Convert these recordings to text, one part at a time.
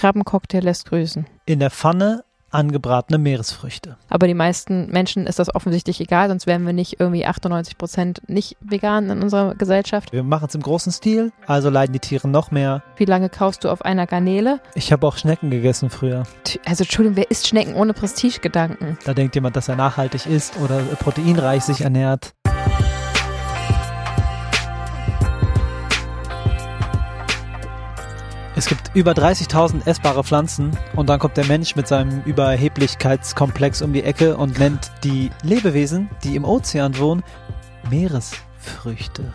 Krabbencocktail lässt grüßen. In der Pfanne angebratene Meeresfrüchte. Aber die meisten Menschen ist das offensichtlich egal, sonst wären wir nicht irgendwie 98 Prozent nicht vegan in unserer Gesellschaft. Wir machen es im großen Stil, also leiden die Tiere noch mehr. Wie lange kaufst du auf einer Garnele? Ich habe auch Schnecken gegessen früher. Also Entschuldigung, wer isst Schnecken ohne Prestigegedanken? Da denkt jemand, dass er nachhaltig ist oder proteinreich sich ernährt. Es gibt über 30.000 essbare Pflanzen und dann kommt der Mensch mit seinem Überheblichkeitskomplex um die Ecke und nennt die Lebewesen, die im Ozean wohnen, Meeresfrüchte.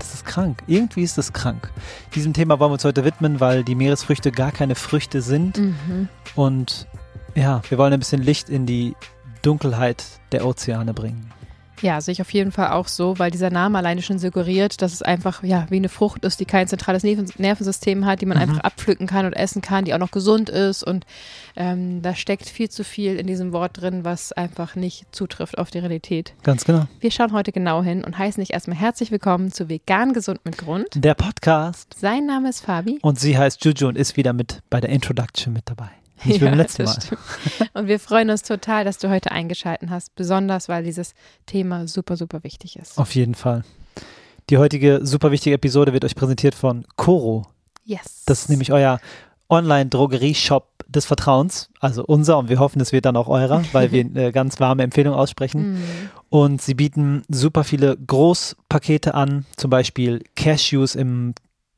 Das ist krank. Irgendwie ist das krank. Diesem Thema wollen wir uns heute widmen, weil die Meeresfrüchte gar keine Früchte sind. Mhm. Und ja, wir wollen ein bisschen Licht in die Dunkelheit der Ozeane bringen. Ja, sehe ich auf jeden Fall auch so, weil dieser Name alleine schon suggeriert, dass es einfach ja wie eine Frucht ist, die kein zentrales Nervensystem hat, die man Mhm. einfach abpflücken kann und essen kann, die auch noch gesund ist. Und ähm, da steckt viel zu viel in diesem Wort drin, was einfach nicht zutrifft auf die Realität. Ganz genau. Wir schauen heute genau hin und heißen dich erstmal herzlich willkommen zu Vegan Gesund mit Grund. Der Podcast. Sein Name ist Fabi. Und sie heißt Juju und ist wieder mit bei der Introduction mit dabei. Nicht wie beim letzten Mal. stimmt. Und wir freuen uns total, dass du heute eingeschaltet hast, besonders weil dieses Thema super, super wichtig ist. Auf jeden Fall. Die heutige super wichtige Episode wird euch präsentiert von Coro. Yes. Das ist nämlich euer Online-Drogerie-Shop des Vertrauens. Also unser und wir hoffen, es wird dann auch eurer, weil wir eine ganz warme Empfehlung aussprechen. Mhm. Und sie bieten super viele Großpakete an, zum Beispiel Cashews im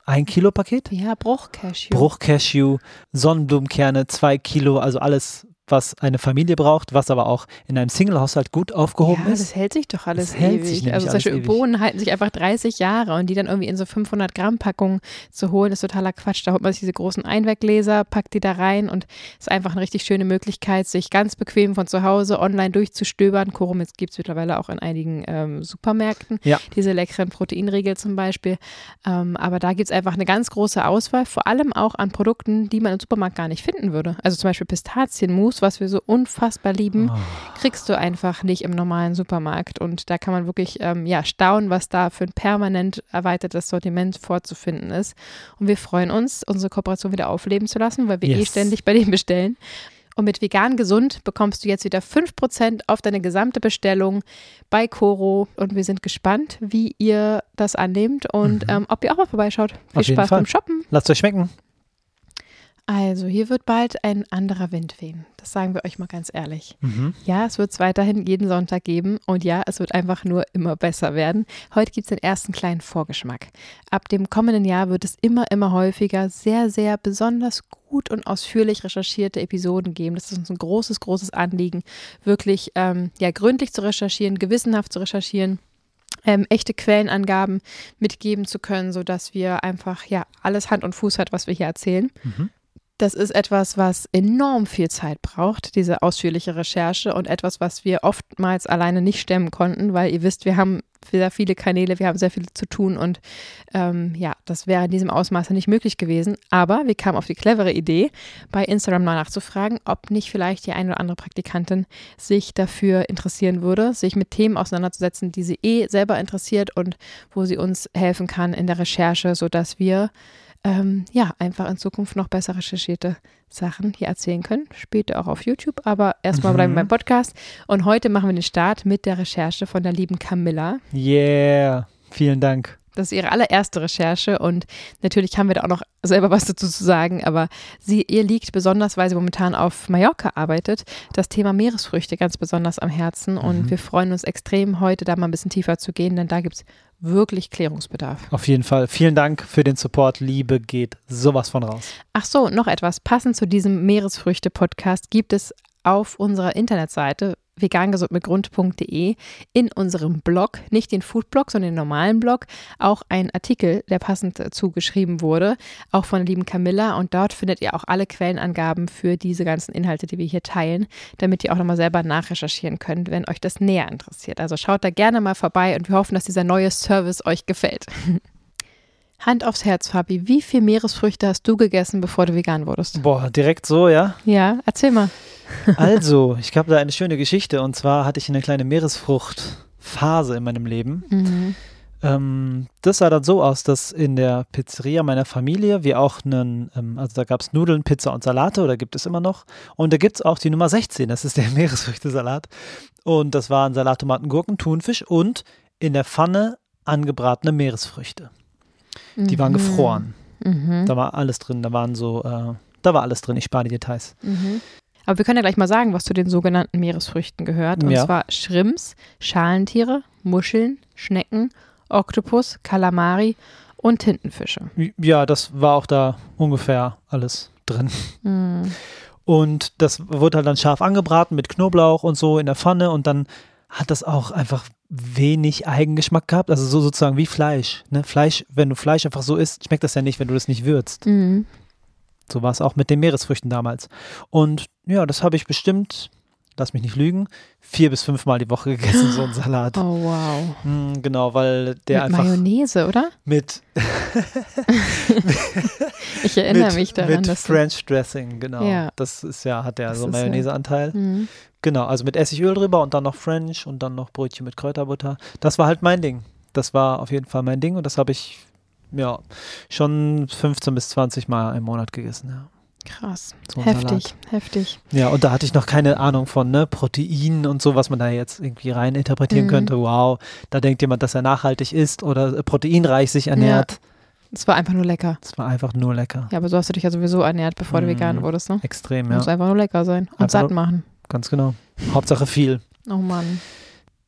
1-Kilo-Paket. Ja, Bruchcashew. Bruchcashew, Sonnenblumenkerne, 2 Kilo, also alles, was eine Familie braucht, was aber auch in einem Single-Haushalt gut aufgehoben ja, ist. das hält sich doch alles Das hält ewig. sich also zum Beispiel. Bohnen halten sich einfach 30 Jahre und die dann irgendwie in so 500 Gramm Packungen zu holen, ist totaler Quatsch. Da holt man sich diese großen Einweggläser, packt die da rein und ist einfach eine richtig schöne Möglichkeit, sich ganz bequem von zu Hause online durchzustöbern. Korum gibt es mittlerweile auch in einigen ähm, Supermärkten. Ja. Diese leckeren Proteinriegel zum Beispiel. Ähm, aber da gibt es einfach eine ganz große Auswahl, vor allem auch an Produkten, die man im Supermarkt gar nicht finden würde. Also zum Beispiel Pistazienmus, was wir so unfassbar lieben Oh. kriegst du einfach nicht im normalen Supermarkt. Und da kann man wirklich ähm, ja, staunen, was da für ein permanent erweitertes Sortiment vorzufinden ist. Und wir freuen uns, unsere Kooperation wieder aufleben zu lassen, weil wir eh Yes. ständig bei denen bestellen. Und mit vegan gesund bekommst du jetzt wieder 5% auf deine gesamte Bestellung bei Coro. Und wir sind gespannt, wie ihr das annehmt und ähm, ob ihr auch mal vorbeischaut. Viel Mhm. Auf Spaß beim Shoppen. Lasst euch schmecken. Also, hier wird bald ein anderer Wind wehen. Das sagen wir euch mal ganz ehrlich. Mhm. Ja, es wird es weiterhin jeden Sonntag geben und ja, es wird einfach nur immer besser werden. Heute gibt es den ersten kleinen Vorgeschmack. Ab dem kommenden Jahr wird es immer, immer häufiger sehr, sehr besonders gut und ausführlich recherchierte Episoden geben. Das ist uns ein großes, großes Anliegen, wirklich ähm, ja, gründlich zu recherchieren, gewissenhaft zu recherchieren. Ähm, echte Quellenangaben mitgeben zu können, sodass wir einfach ja alles Hand und Fuß hat, was wir hier erzählen. Mhm. Das ist etwas, was enorm viel Zeit braucht, diese ausführliche Recherche und etwas, was wir oftmals alleine nicht stemmen konnten, weil ihr wisst, wir haben sehr viele Kanäle, wir haben sehr viel zu tun und ähm, ja, das wäre in diesem Ausmaße nicht möglich gewesen. Aber wir kamen auf die clevere Idee, bei Instagram mal nachzufragen, ob nicht vielleicht die eine oder andere Praktikantin sich dafür interessieren würde, sich mit Themen auseinanderzusetzen, die sie eh selber interessiert und wo sie uns helfen kann in der Recherche, sodass wir ähm, ja, einfach in Zukunft noch besser recherchierte Sachen hier erzählen können. Später auch auf YouTube, aber erstmal Mhm. bleiben wir beim Podcast. Und heute machen wir den Start mit der Recherche von der lieben Camilla. Yeah. Vielen Dank. Das ist ihre allererste Recherche und natürlich haben wir da auch noch selber was dazu zu sagen, aber sie, ihr liegt besonders, weil sie momentan auf Mallorca arbeitet, das Thema Meeresfrüchte ganz besonders am Herzen und Mhm. wir freuen uns extrem, heute da mal ein bisschen tiefer zu gehen, denn da gibt es wirklich Klärungsbedarf. Auf jeden Fall. Vielen Dank für den Support. Liebe geht sowas von raus. Ach so, noch etwas. Passend zu diesem Meeresfrüchte-Podcast gibt es auf unserer Internetseite vegangesundmitgrund.de in unserem Blog, nicht den Foodblog, sondern den normalen Blog, auch ein Artikel, der passend dazu geschrieben wurde, auch von der lieben Camilla. Und dort findet ihr auch alle Quellenangaben für diese ganzen Inhalte, die wir hier teilen, damit ihr auch nochmal selber nachrecherchieren könnt, wenn euch das näher interessiert. Also schaut da gerne mal vorbei und wir hoffen, dass dieser neue Service euch gefällt. Hand aufs Herz, Fabi. Wie viel Meeresfrüchte hast du gegessen, bevor du vegan wurdest? Boah, direkt so, ja. Ja, erzähl mal. Also, ich habe da eine schöne Geschichte und zwar hatte ich eine kleine Meeresfruchtphase in meinem Leben. Mhm. Ähm, das sah dann so aus, dass in der Pizzeria meiner Familie wir auch einen, ähm, also da gab es Nudeln, Pizza und Salate oder gibt es immer noch. Und da gibt es auch die Nummer 16, das ist der Meeresfrüchtesalat. Und das waren Salat, Tomaten, Gurken, Thunfisch und in der Pfanne angebratene Meeresfrüchte. Die waren Mhm. gefroren. Mhm. Da war alles drin, da waren so, äh, da war alles drin, ich spare die Details. Mhm. Aber wir können ja gleich mal sagen, was zu den sogenannten Meeresfrüchten gehört. Und Ja. zwar Shrimps, Schalentiere, Muscheln, Schnecken, Oktopus, Kalamari und Tintenfische. Ja, das war auch da ungefähr alles drin. Mhm. Und das wurde halt dann scharf angebraten mit Knoblauch und so in der Pfanne und dann hat das auch einfach wenig Eigengeschmack gehabt. Also so sozusagen wie Fleisch. Ne? Fleisch, wenn du Fleisch einfach so isst, schmeckt das ja nicht, wenn du das nicht würzt. Mhm. So war es auch mit den Meeresfrüchten damals. Und ja, das habe ich bestimmt, lass mich nicht lügen, vier bis fünfmal die Woche gegessen, so ein Salat. Oh, wow. Mm, genau, weil der Mit einfach Mayonnaise, oder? mit, Ich erinnere mit, mich daran, mit dass French Dressing, genau. Ja. Das ist ja, hat ja Das so einen ist ja- Mayonnaiseanteil. Mhm. Genau, also mit Essigöl drüber und dann noch French und dann noch Brötchen mit Kräuterbutter. Das war halt mein Ding. Das war auf jeden Fall mein Ding und das habe ich ja schon 15 bis 20 Mal im Monat gegessen. Ja. Krass. So heftig, Salat. heftig. Ja, und da hatte ich noch keine Ahnung von ne, Proteinen und so, was man da jetzt irgendwie rein interpretieren Mhm. könnte. Wow, da denkt jemand, dass er nachhaltig ist oder äh, proteinreich sich ernährt. Es war einfach nur lecker. Das war einfach nur lecker. Ja, aber so hast du dich ja sowieso ernährt, bevor du Mhm. vegan wurdest, ne? Extrem, ja. Muss einfach nur lecker sein und Einfach satt machen. Ganz genau. Hauptsache viel. Oh Mann.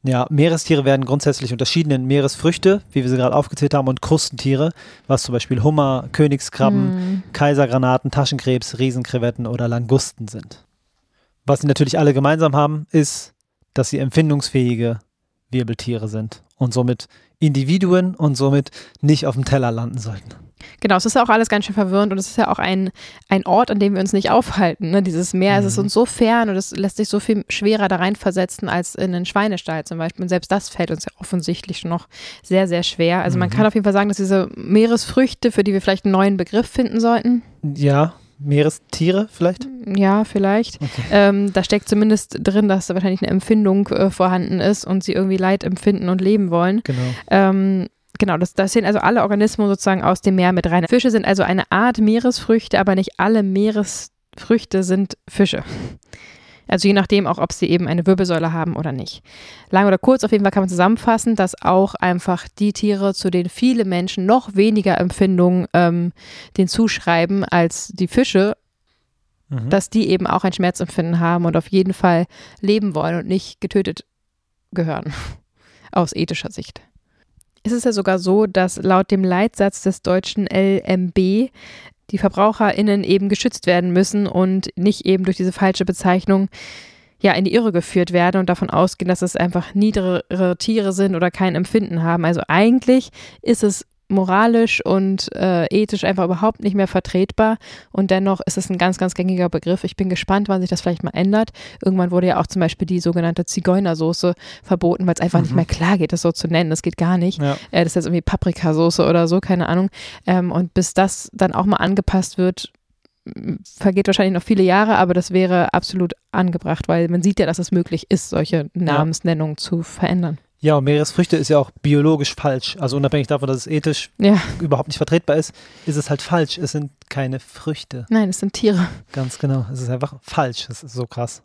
Ja, Meerestiere werden grundsätzlich unterschieden in Meeresfrüchte, wie wir sie gerade aufgezählt haben, und Krustentiere, was zum Beispiel Hummer, Königskrabben, Mhm. Kaisergranaten, Taschenkrebs, Riesenkrevetten oder Langusten sind. Was sie natürlich alle gemeinsam haben, ist, dass sie empfindungsfähige Wirbeltiere sind und somit Individuen und somit nicht auf dem Teller landen sollten. Genau, es ist ja auch alles ganz schön verwirrend und es ist ja auch ein, ein Ort, an dem wir uns nicht aufhalten. Ne? Dieses Meer, es ist Mhm. uns so fern und es lässt sich so viel schwerer da reinversetzen als in einen Schweinestall zum Beispiel. Und selbst das fällt uns ja offensichtlich noch sehr, sehr schwer. Also man Mhm. kann auf jeden Fall sagen, dass diese Meeresfrüchte, für die wir vielleicht einen neuen Begriff finden sollten, Ja, Meerestiere vielleicht? ja, vielleicht, Okay. ähm, da steckt zumindest drin, dass da wahrscheinlich eine Empfindung äh, vorhanden ist und sie irgendwie Leid empfinden und leben wollen. Genau. Ähm, genau, das, das sind also alle Organismen sozusagen aus dem Meer mit rein. Fische sind also eine Art Meeresfrüchte, aber nicht alle Meeresfrüchte sind Fische. Also je nachdem auch, ob sie eben eine Wirbelsäule haben oder nicht. Lang oder kurz, auf jeden Fall kann man zusammenfassen, dass auch einfach die Tiere, zu denen viele Menschen noch weniger Empfindungen ähm, den zuschreiben als die Fische, Mhm. dass die eben auch ein Schmerzempfinden haben und auf jeden Fall leben wollen und nicht getötet gehören. Aus ethischer Sicht. Es ist ja sogar so, dass laut dem Leitsatz des deutschen LMB die VerbraucherInnen eben geschützt werden müssen und nicht eben durch diese falsche Bezeichnung ja in die Irre geführt werden und davon ausgehen, dass es einfach niedrigere Tiere sind oder kein Empfinden haben. Also eigentlich ist es moralisch und äh, ethisch einfach überhaupt nicht mehr vertretbar und dennoch ist es ein ganz, ganz gängiger Begriff. Ich bin gespannt, wann sich das vielleicht mal ändert. Irgendwann wurde ja auch zum Beispiel die sogenannte Zigeunersoße verboten, weil es einfach nicht Mhm. mehr klar geht, das so zu nennen. Das geht gar nicht. Ja. Äh, das ist jetzt irgendwie Paprikasoße oder so, keine Ahnung. Ähm, und bis das dann auch mal angepasst wird, vergeht wahrscheinlich noch viele Jahre, aber das wäre absolut angebracht, weil man sieht ja, dass es möglich ist, solche Namensnennungen zu verändern. Ja, und Meeresfrüchte ist ja auch biologisch falsch. Also unabhängig davon, dass es ethisch Ja, überhaupt nicht vertretbar ist, ist es halt falsch. Es sind keine Früchte. nein, es sind Tiere. Ganz genau. Es ist einfach falsch. Es ist so krass.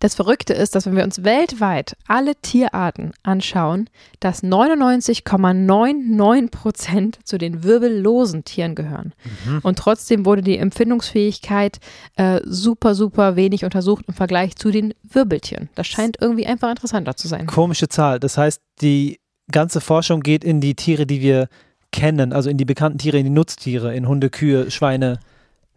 Das Verrückte ist, dass wenn wir uns weltweit alle Tierarten anschauen, dass 99,99 Prozent zu den wirbellosen Tieren gehören. Mhm. Und trotzdem wurde die Empfindungsfähigkeit äh, super, super wenig untersucht im Vergleich zu den Wirbeltieren. Das scheint irgendwie einfach interessanter zu sein. Komische Zahl. Das heißt, die ganze Forschung geht in die Tiere, die wir kennen, also in die bekannten Tiere, in die Nutztiere, in Hunde, Kühe, Schweine,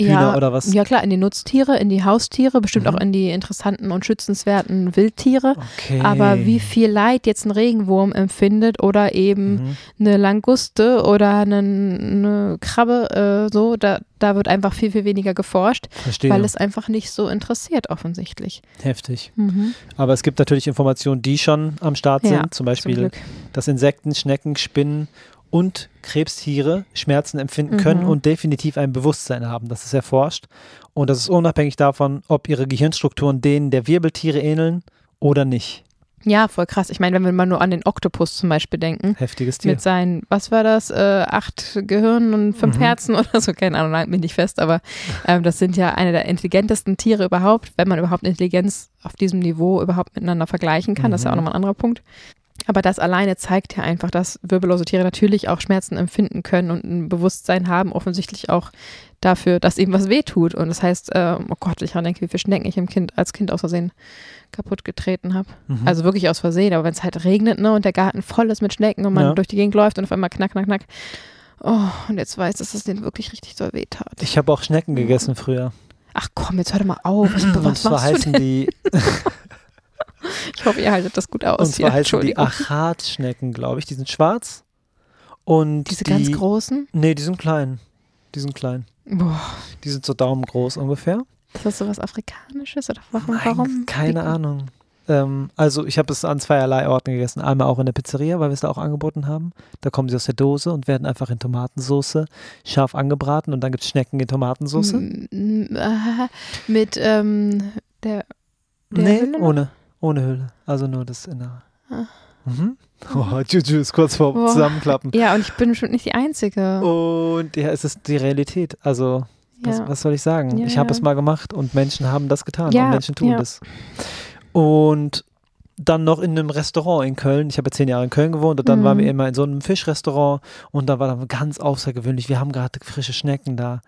Hühner ja, oder was? ja klar, in die Nutztiere, in die Haustiere, bestimmt Mhm. auch in die interessanten und schützenswerten Wildtiere. Okay. Aber wie viel Leid jetzt ein Regenwurm empfindet oder eben Mhm. eine Languste oder eine, eine Krabbe, äh, so, da, da wird einfach viel, viel weniger geforscht, Verstehe. weil es einfach nicht so interessiert, offensichtlich. Heftig. Mhm. Aber es gibt natürlich Informationen, die schon am Start sind. Zum Zum Beispiel, Glück. dass Insekten, Schnecken, Spinnen und Krebstiere Schmerzen empfinden Mhm. können und definitiv ein Bewusstsein haben. Das ist erforscht. Und das ist unabhängig davon, ob ihre Gehirnstrukturen denen der Wirbeltiere ähneln oder nicht. Ja, voll krass. Ich meine, wenn wir mal nur an den Oktopus zum Beispiel denken. Heftiges Tier. Mit seinen, was war das, äh, acht Gehirnen und fünf Mhm. Herzen oder so, keine Ahnung, mich nicht fest, aber ähm, das sind ja eine der intelligentesten Tiere überhaupt, wenn man überhaupt Intelligenz auf diesem Niveau überhaupt miteinander vergleichen kann. Das ist ja auch Mhm. nochmal ein anderer Punkt. Aber das alleine zeigt ja einfach, dass wirbellose Tiere natürlich auch Schmerzen empfinden können und ein Bewusstsein haben, offensichtlich auch dafür, dass ihm was wehtut. Und das heißt, äh, oh Gott, ich daran denke, wie viele Schnecken ich im Kind, als Kind aus Versehen kaputt getreten habe. Mhm. Also wirklich aus Versehen, aber wenn es halt regnet ne, und der Garten voll ist mit Schnecken und man Ja. durch die Gegend läuft und auf einmal knack, knack, knack. Oh, und jetzt weiß, dass es denen wirklich richtig doll wehtat. ich habe auch Schnecken gegessen früher. Ach komm, jetzt hör doch mal auf. Was, und was zwar heißen die, Ich hoffe, ihr haltet das gut aus. und zwar hier. heißen die. Achatschnecken, glaube ich. Die sind schwarz. Und Diese die, ganz großen? Nee, die sind klein. Die sind klein. Boah, Die sind so daumengroß ungefähr. ist das sowas Afrikanisches? Oder warum? Nein, warum? Keine Ahnung. Ähm, also ich habe es an zweierlei Orten gegessen. Einmal auch in der Pizzeria, weil wir es da auch angeboten haben. Da kommen sie aus der Dose und werden einfach in Tomatensauce scharf angebraten und dann gibt es Schnecken in Tomatensauce. M- m- äh, Mit ähm, der, der nee, Hülle ohne, ohne Hülle. Also nur das Innere. Ah. Mhm. Oh, Juju ist kurz vor Boah. Zusammenklappen. Ja, und ich bin bestimmt nicht die Einzige. Und ja, es ist die Realität. Also, was, ja. was soll ich sagen? Ja, ich habe ja. es mal gemacht und Menschen haben das getan Ja, und Menschen tun das. Und dann noch in einem Restaurant in Köln. Ich habe ja zehn Jahre in Köln gewohnt und dann Mhm. waren wir immer in so einem Fischrestaurant und da war dann ganz außergewöhnlich. Wir haben gerade frische Schnecken da.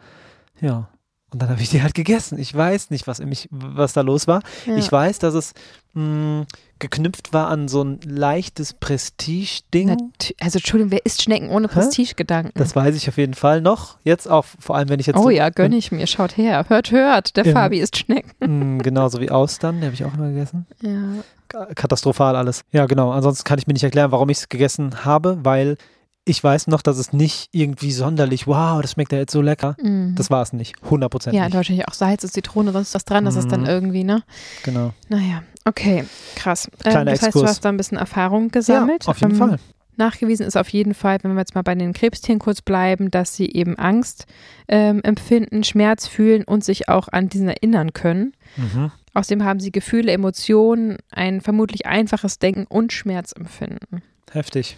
Ja. Und dann habe ich die halt gegessen. Ich weiß nicht, was, mich, was da los war. ja. Ich weiß, dass es mh, geknüpft war an so ein leichtes Prestige-Ding. Also, Entschuldigung, wer isst Schnecken ohne? Prestigegedanken? Das weiß ich auf jeden Fall noch. Jetzt auch, vor allem wenn ich jetzt. oh so- ja, gönne ich mir. Schaut her. Hört, hört. Der Im- Fabi isst Schnecken. Mm, Genauso wie Austern, die habe ich auch immer gegessen. Ja. Ka- Katastrophal alles. Ja, genau. Ansonsten kann ich mir nicht erklären, warum ich es gegessen habe, weil ich weiß noch, dass es nicht irgendwie sonderlich, wow, das schmeckt ja jetzt so lecker. Mhm. Das war es nicht. 100 Prozent ja, nicht. wahrscheinlich auch Salz und Zitrone, sonst was dran. Das ist dann Mhm. irgendwie, ne? Genau. Naja, okay, krass. Ähm, Kleiner das heißt, du Exkurs. hast da ein bisschen Erfahrung gesammelt. Ja, auf jeden Ähm, Fall. Nachgewiesen ist auf jeden Fall, wenn wir jetzt mal bei den Krebstieren kurz bleiben, dass sie eben Angst ähm, empfinden, Schmerz fühlen und sich auch an diesen erinnern können. Mhm. Außerdem haben sie Gefühle, Emotionen, ein vermutlich einfaches Denken und Schmerzempfinden. Heftig.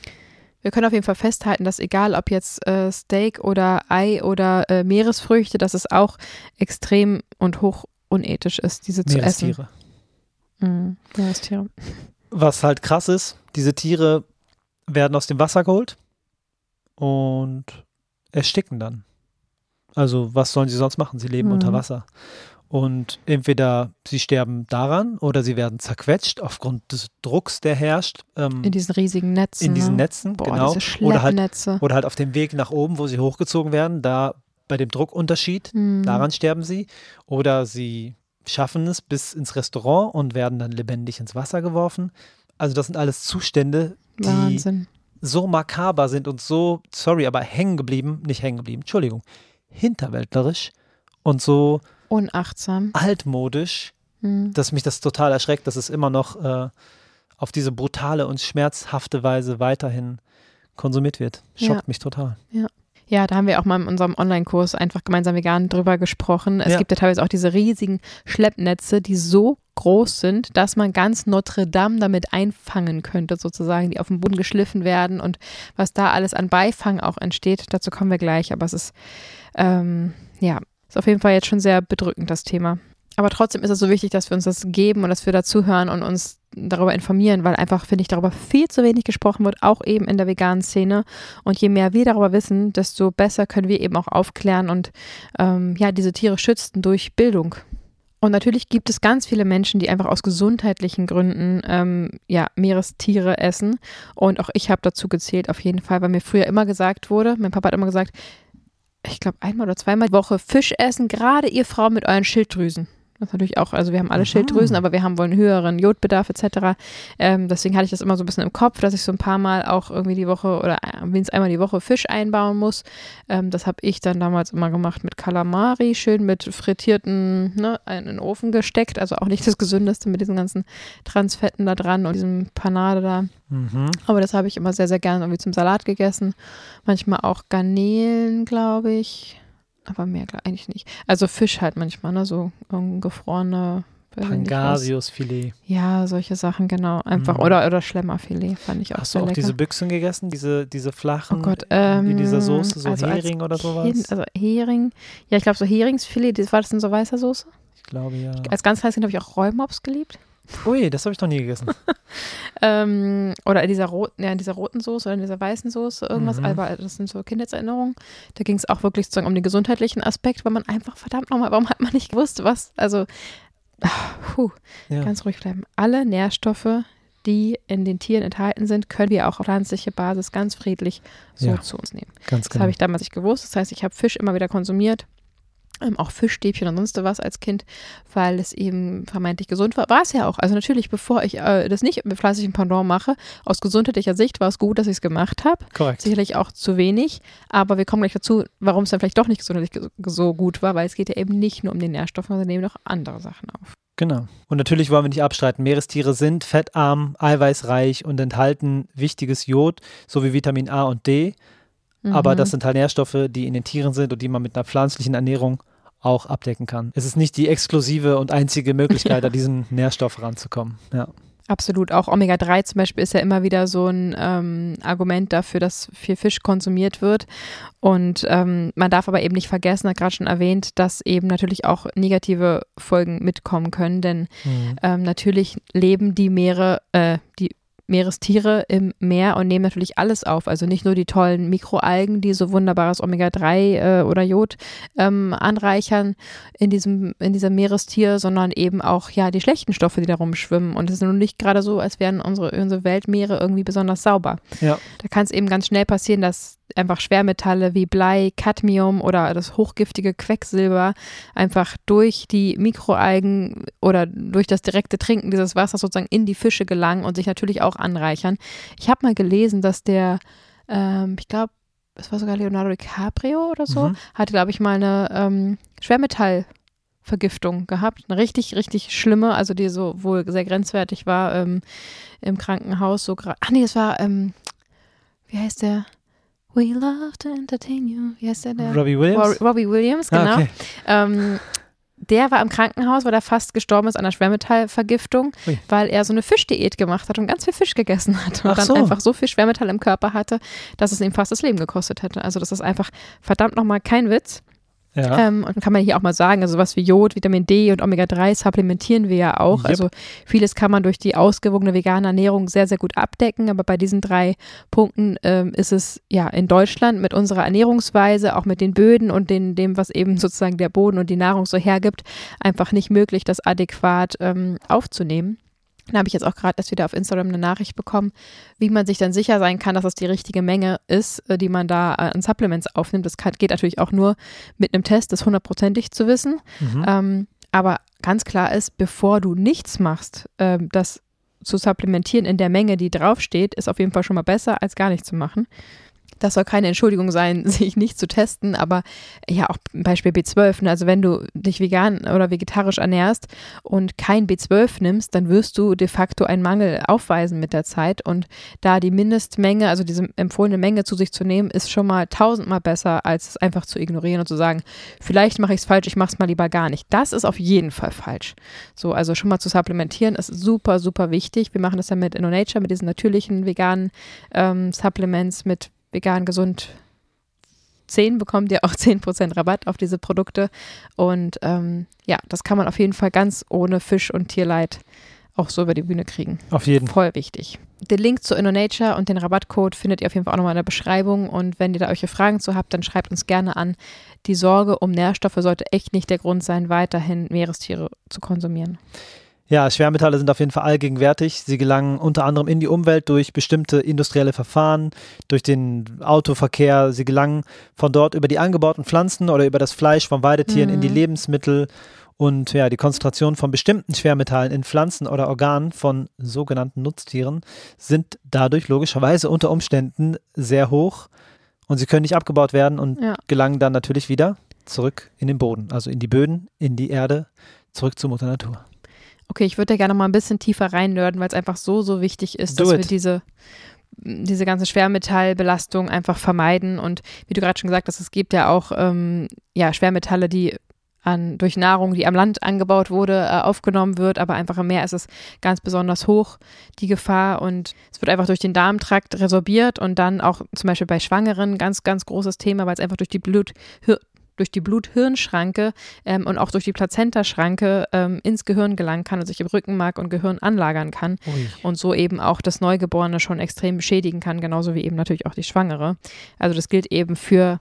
Wir können auf jeden Fall festhalten, dass egal ob jetzt äh, Steak oder Ei oder äh, Meeresfrüchte, dass es auch extrem und hoch unethisch ist, diese zu essen. Meerestiere. Mhm. Meerestiere. Was halt krass ist, diese Tiere werden aus dem Wasser geholt und ersticken dann. Also was sollen sie sonst machen? Sie leben Mhm. unter Wasser. Und entweder sie sterben daran oder sie werden zerquetscht aufgrund des Drucks, der herrscht ähm, In diesen riesigen Netzen. in diesen ne? Netzen. Boah, genau. diese Oder halt, oder halt auf dem Weg nach oben, wo sie hochgezogen werden, da bei dem Druckunterschied, Mhm. daran sterben sie. Oder sie schaffen es bis ins Restaurant und werden dann lebendig ins Wasser geworfen. Also das sind alles Zustände, die Wahnsinn. so makaber sind und so, sorry, aber hängen geblieben, nicht hängen geblieben, Entschuldigung, hinterwäldlerisch und so Unachtsam. altmodisch, Mhm. dass mich das total erschreckt, dass es immer noch äh, auf diese brutale und schmerzhafte Weise weiterhin konsumiert wird. Schockt Ja. mich total. Ja, da haben wir auch mal in unserem Online-Kurs einfach gemeinsam vegan drüber gesprochen. Es Ja. gibt ja teilweise auch diese riesigen Schleppnetze, die so groß sind, dass man ganz Notre Dame damit einfangen könnte, sozusagen, die auf dem Boden geschliffen werden und was da alles an Beifang auch entsteht, dazu kommen wir gleich. Aber es ist, ähm, ja, ist auf jeden Fall jetzt schon sehr bedrückend, das Thema. Aber trotzdem ist es so wichtig, dass wir uns das geben und dass wir dazuhören und uns darüber informieren, weil einfach, finde ich, darüber viel zu wenig gesprochen wird, auch eben in der veganen Szene. Und je mehr wir darüber wissen, desto besser können wir eben auch aufklären und ähm, ja, diese Tiere schützen durch Bildung. Und natürlich gibt es ganz viele Menschen, die einfach aus gesundheitlichen Gründen ähm, ja, Meerestiere essen. Und auch ich habe dazu gezählt, auf jeden Fall, weil mir früher immer gesagt wurde, mein Papa hat immer gesagt, ich glaube einmal oder zweimal die Woche Fisch essen, gerade ihr Frauen mit euren Schilddrüsen. Ist natürlich auch, also wir haben alle Aha. Schilddrüsen, aber wir haben wohl einen höheren Jodbedarf etc. Ähm, deswegen hatte ich das immer so ein bisschen im Kopf, dass ich so ein paar Mal auch irgendwie die Woche oder wenigstens einmal die Woche Fisch einbauen muss. Ähm, das habe ich dann damals immer gemacht mit Kalamari, schön mit frittierten, ne, in den Ofen gesteckt. Also auch nicht das Gesündeste mit diesen ganzen Transfetten da dran und diesem Panade da. Mhm. Aber das habe ich immer sehr, sehr gerne irgendwie zum Salat gegessen. Manchmal auch Garnelen, glaube ich. Aber mehr eigentlich nicht. Also Fisch halt manchmal, ne? So ähm, gefrorene. Pangasiusfilet. Ja, solche Sachen, genau. Einfach. Mhm. Oder, oder Schlemmerfilet fand ich auch Hast du auch lecker. diese Büchsen gegessen? Diese, diese flachen Oh Gott, in dieser ähm, Soße, so also als Hering oder sowas? Kind, also Hering. Ja, ich glaube so Heringsfilet, das war das in so weißer Soße? ich glaube ja. Als ganz Kind habe ich auch Rollmops geliebt. Ui, das habe ich noch nie gegessen. Ähm, oder in dieser roten, ja, in dieser roten Soße oder in dieser weißen Soße, irgendwas, Mhm. aber das sind so Kindheitserinnerungen. Da ging es auch wirklich sozusagen um den gesundheitlichen Aspekt, weil man einfach, verdammt nochmal, warum hat man nicht gewusst, was, also, ah, puh, Ja. ganz ruhig bleiben. Alle Nährstoffe, die in den Tieren enthalten sind, können wir auch auf pflanzliche Basis ganz friedlich so Ja. zu uns nehmen. Ganz Das genau. habe ich damals nicht gewusst. Das heißt, ich habe Fisch immer wieder konsumiert. Ähm, auch Fischstäbchen und sonst was als Kind, weil es eben vermeintlich gesund war. War es ja auch. Also natürlich, bevor ich äh, das nicht mit fleißigem Pendant mache, aus gesundheitlicher Sicht war es gut, dass ich es gemacht habe. Korrekt. Sicherlich auch zu wenig, aber wir kommen gleich dazu, warum es dann vielleicht doch nicht gesundheitlich ge- so gut war, weil es geht ja eben nicht nur um den Nährstoff, sondern nehmen noch andere Sachen auf. Genau. Und natürlich wollen wir nicht abstreiten, Meerestiere sind fettarm, eiweißreich und enthalten wichtiges Jod sowie Vitamin A und D. Aber Mhm. das sind halt Nährstoffe, die in den Tieren sind und die man mit einer pflanzlichen Ernährung auch abdecken kann. Es ist nicht die exklusive und einzige Möglichkeit, an diesen Nährstoff ranzukommen. Ja. Absolut. Auch Omega-3 zum Beispiel ist ja immer wieder so ein ähm, Argument dafür, dass viel Fisch konsumiert wird. Und ähm, man darf aber eben nicht vergessen, hat gerade schon erwähnt, dass eben natürlich auch negative Folgen mitkommen können. Denn Mhm. ähm, natürlich leben die Meere, äh, die Meerestiere im Meer und nehmen natürlich alles auf. Also nicht nur die tollen Mikroalgen, die so wunderbares Omega-3 äh, oder Jod ähm, anreichern in diesem, in diesem Meerestier, sondern eben auch ja die schlechten Stoffe, die da rumschwimmen. Und es ist nun nicht gerade so, als wären unsere, unsere Weltmeere irgendwie besonders sauber. Ja. Da kann es eben ganz schnell passieren, dass einfach Schwermetalle wie Blei, Cadmium oder das hochgiftige Quecksilber einfach durch die Mikroalgen oder durch das direkte Trinken dieses Wassers sozusagen in die Fische gelangen und sich natürlich auch anreichern. Ich habe mal gelesen, dass der, ähm, ich glaube, es war sogar Leonardo DiCaprio oder so, Mhm. hatte, glaube ich, mal eine ähm, Schwermetallvergiftung gehabt. Eine richtig, richtig schlimme, also die so wohl sehr grenzwertig war ähm, im Krankenhaus. So Ach nee, es war, ähm, wie heißt der? We love to entertain you. Wie heißt der? der? Robbie Williams? Ro- Robbie Williams, genau. Ah, okay. Ähm, der war im Krankenhaus, weil er fast gestorben ist an einer Schwermetallvergiftung, Ui. weil er so eine Fischdiät gemacht hat und ganz viel Fisch gegessen hat und Ach dann so. einfach so viel Schwermetall im Körper hatte, dass es ihm fast das Leben gekostet hätte. Also das ist einfach verdammt nochmal kein Witz. Ja. Ähm, und kann man hier auch mal sagen, also was wie Jod, Vitamin D und Omega-3 supplementieren wir ja auch. Yep. Also vieles kann man durch die ausgewogene vegane Ernährung sehr, sehr gut abdecken. Aber bei diesen drei Punkten ähm, ist es ja in Deutschland mit unserer Ernährungsweise, auch mit den Böden und den, dem, was eben sozusagen der Boden und die Nahrung so hergibt, einfach nicht möglich, das adäquat ähm, aufzunehmen. Da habe ich jetzt auch gerade erst wieder auf Instagram eine Nachricht bekommen, wie man sich dann sicher sein kann, dass das die richtige Menge ist, äh, die man da äh, an Supplements aufnimmt. Das kann, geht natürlich auch nur mit einem Test, das hundertprozentig zu wissen. Mhm. Ähm, aber ganz klar ist, bevor du nichts machst, ähm, das zu supplementieren in der Menge, die draufsteht, ist auf jeden Fall schon mal besser, als gar nichts zu machen. Das soll keine Entschuldigung sein, sich nicht zu testen, aber ja, auch Beispiel B12. Ne? Also wenn du dich vegan oder vegetarisch ernährst und kein B12 nimmst, dann wirst du de facto einen Mangel aufweisen mit der Zeit. Und da die Mindestmenge, also diese empfohlene Menge zu sich zu nehmen, ist schon mal tausendmal besser, als es einfach zu ignorieren und zu sagen, vielleicht mache ich es falsch, ich mache es mal lieber gar nicht. Das ist auf jeden Fall falsch. So, also schon mal zu supplementieren ist super, super wichtig. Wir machen das ja mit InnoNature, mit diesen natürlichen veganen ähm, Supplements, mit vegan gesund 10 bekommt ihr auch 10% Rabatt auf diese Produkte. Und ähm, ja, das kann man auf jeden Fall ganz ohne Fisch und Tierleid auch so über die Bühne kriegen. Auf jeden Fall. Voll wichtig. Den Link zu InnoNature und den Rabattcode findet ihr auf jeden Fall auch nochmal in der Beschreibung. Und wenn ihr da euch Fragen zu habt, dann schreibt uns gerne an. Die Sorge um Nährstoffe sollte echt nicht der Grund sein, weiterhin Meerestiere zu konsumieren. Ja, Schwermetalle sind auf jeden Fall allgegenwärtig. Sie gelangen unter anderem in die Umwelt durch bestimmte industrielle Verfahren, durch den Autoverkehr. Sie gelangen von dort über die angebauten Pflanzen oder über das Fleisch von Weidetieren in die Mhm. Lebensmittel. Und ja, die Konzentration von bestimmten Schwermetallen in Pflanzen oder Organen von sogenannten Nutztieren sind dadurch logischerweise unter Umständen sehr hoch und sie können nicht abgebaut werden und Ja. gelangen dann natürlich wieder zurück in den Boden, also in die Böden, in die Erde, zurück zur Mutter Natur. Okay, ich würde da gerne mal ein bisschen tiefer reinnörden, weil es einfach so, so wichtig ist, Do dass it. wir diese, diese ganze Schwermetallbelastung einfach vermeiden. Und wie du gerade schon gesagt hast, es gibt ja auch ähm, ja, Schwermetalle, die an, durch Nahrung, die am Land angebaut wurde, äh, aufgenommen wird, aber einfach im Meer ist es ganz besonders hoch, die Gefahr. Und es wird einfach durch den Darmtrakt resorbiert und dann auch zum Beispiel bei Schwangeren ganz, ganz großes Thema, weil es einfach durch die Blut, durch die Blut-Hirn-Schranke ähm, und auch durch die Plazentaschranke ähm, ins Gehirn gelangen kann und sich im Rückenmark und Gehirn anlagern kann Ui. und so eben auch das Neugeborene schon extrem beschädigen kann, genauso wie eben natürlich auch die Schwangere. Also das gilt eben für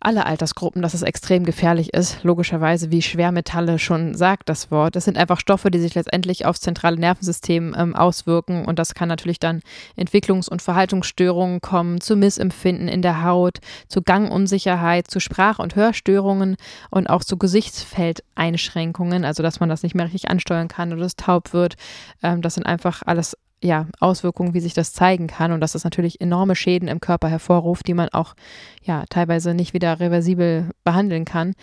alle Altersgruppen, dass es extrem gefährlich ist. Logischerweise, wie Schwermetalle schon sagt das Wort. Das sind einfach Stoffe, die sich letztendlich aufs zentrale Nervensystem ähm, auswirken und das kann natürlich dann Entwicklungs- und Verhaltensstörungen kommen, zu Missempfinden in der Haut, zu Gangunsicherheit, zu Sprach- und Hörstörungen und auch zu Gesichtsfeldeinschränkungen, also dass man das nicht mehr richtig ansteuern kann oder es taub wird. Ähm, das sind einfach alles ja, Auswirkungen, wie sich das zeigen kann und dass das natürlich enorme Schäden im Körper hervorruft, die man auch ja teilweise nicht wieder reversibel behandeln kann.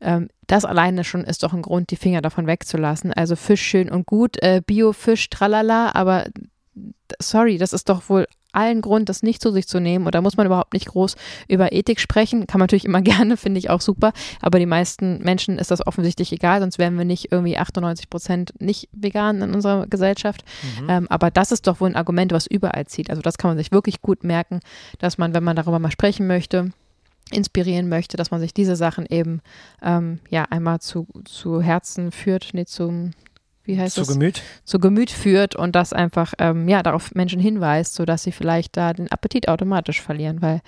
Ähm, das alleine schon ist doch ein Grund, die Finger davon wegzulassen. Also Fisch schön und gut, äh, Biofisch, tralala, aber sorry, das ist doch wohl allen Grund, das nicht zu sich zu nehmen. Und da muss man überhaupt nicht groß über Ethik sprechen. Kann man natürlich immer gerne, finde ich auch super. Aber die meisten Menschen ist das offensichtlich egal, sonst wären wir nicht irgendwie 98 Prozent nicht vegan in unserer Gesellschaft. Mhm. Ähm, aber das ist doch wohl ein Argument, was überall zieht. Also das kann man sich wirklich gut merken, dass man, wenn man darüber mal sprechen möchte, inspirieren möchte, dass man sich diese Sachen eben ähm, ja einmal zu, zu Herzen führt, nee, zum wie heißt zu es? Gemüt. zu Gemüt führt und das einfach ähm, ja darauf Menschen hinweist, sodass sie vielleicht da den Appetit automatisch verlieren, weil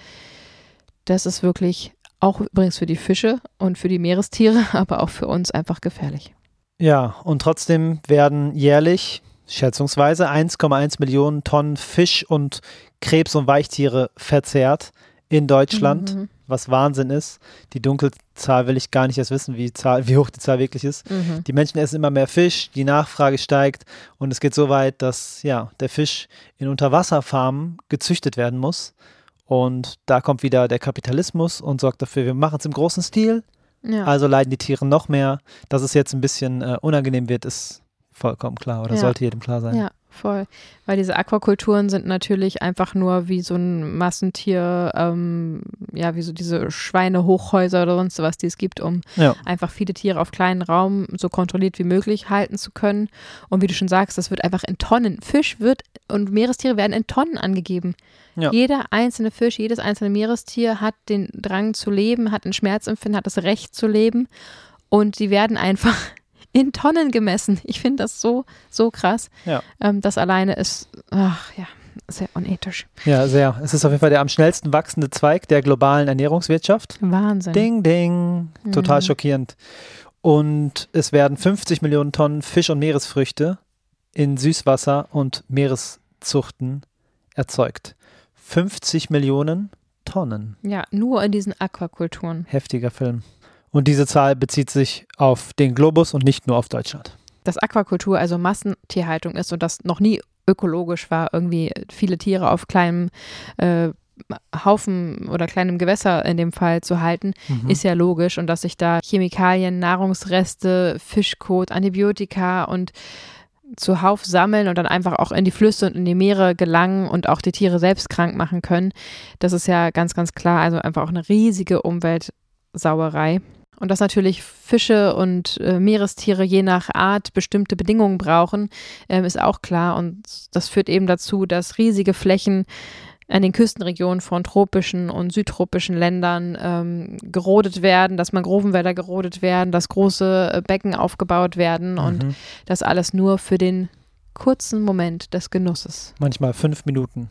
das ist wirklich auch übrigens für die Fische und für die Meerestiere, aber auch für uns einfach gefährlich. Ja, und trotzdem werden jährlich schätzungsweise 1,1 Millionen Tonnen Fisch und Krebs- und Weichtiere verzehrt in Deutschland. Mhm was Wahnsinn ist. Die Dunkelzahl will ich gar nicht erst wissen, wie, Zahl, wie hoch die Zahl wirklich ist. Mhm. Die Menschen essen immer mehr Fisch, die Nachfrage steigt und es geht so weit, dass ja, der Fisch in Unterwasserfarmen gezüchtet werden muss. Und da kommt wieder der Kapitalismus und sorgt dafür, wir machen es im großen Stil. Ja. Also leiden die Tiere noch mehr. Dass es jetzt ein bisschen äh, unangenehm wird, ist vollkommen klar oder ja. sollte jedem klar sein. Ja voll. Weil diese Aquakulturen sind natürlich einfach nur wie so ein Massentier, ähm, ja, wie so diese Schweinehochhäuser oder sonst was, die es gibt, um ja. einfach viele Tiere auf kleinen Raum so kontrolliert wie möglich halten zu können. Und wie du schon sagst, das wird einfach in Tonnen. Fisch wird und Meerestiere werden in Tonnen angegeben. Ja. Jeder einzelne Fisch, jedes einzelne Meerestier hat den Drang zu leben, hat ein Schmerzempfinden, hat das Recht zu leben. Und die werden einfach in Tonnen gemessen. Ich finde das so, so krass. Ja. Ähm, das alleine ist, ach ja, sehr unethisch. Ja, sehr. Es ist auf jeden Fall der am schnellsten wachsende Zweig der globalen Ernährungswirtschaft. Wahnsinn. Ding, ding. Total mhm. schockierend. Und es werden 50 Millionen Tonnen Fisch- und Meeresfrüchte in Süßwasser- und Meereszuchten erzeugt. 50 Millionen Tonnen. Ja, nur in diesen Aquakulturen. Heftiger Film. Und diese Zahl bezieht sich auf den Globus und nicht nur auf Deutschland. Dass Aquakultur also Massentierhaltung ist und das noch nie ökologisch war, irgendwie viele Tiere auf kleinem äh, Haufen oder kleinem Gewässer in dem Fall zu halten, mhm. ist ja logisch. Und dass sich da Chemikalien, Nahrungsreste, Fischkot, Antibiotika und zuhauf sammeln und dann einfach auch in die Flüsse und in die Meere gelangen und auch die Tiere selbst krank machen können, das ist ja ganz, ganz klar. Also einfach auch eine riesige Umweltsauerei. Und dass natürlich Fische und äh, Meerestiere je nach Art bestimmte Bedingungen brauchen, ähm, ist auch klar. Und das führt eben dazu, dass riesige Flächen an den Küstenregionen von tropischen und südtropischen Ländern ähm, gerodet werden, dass Mangrovenwälder gerodet werden, dass große äh, Becken aufgebaut werden mhm. und das alles nur für den kurzen Moment des Genusses. Manchmal fünf Minuten.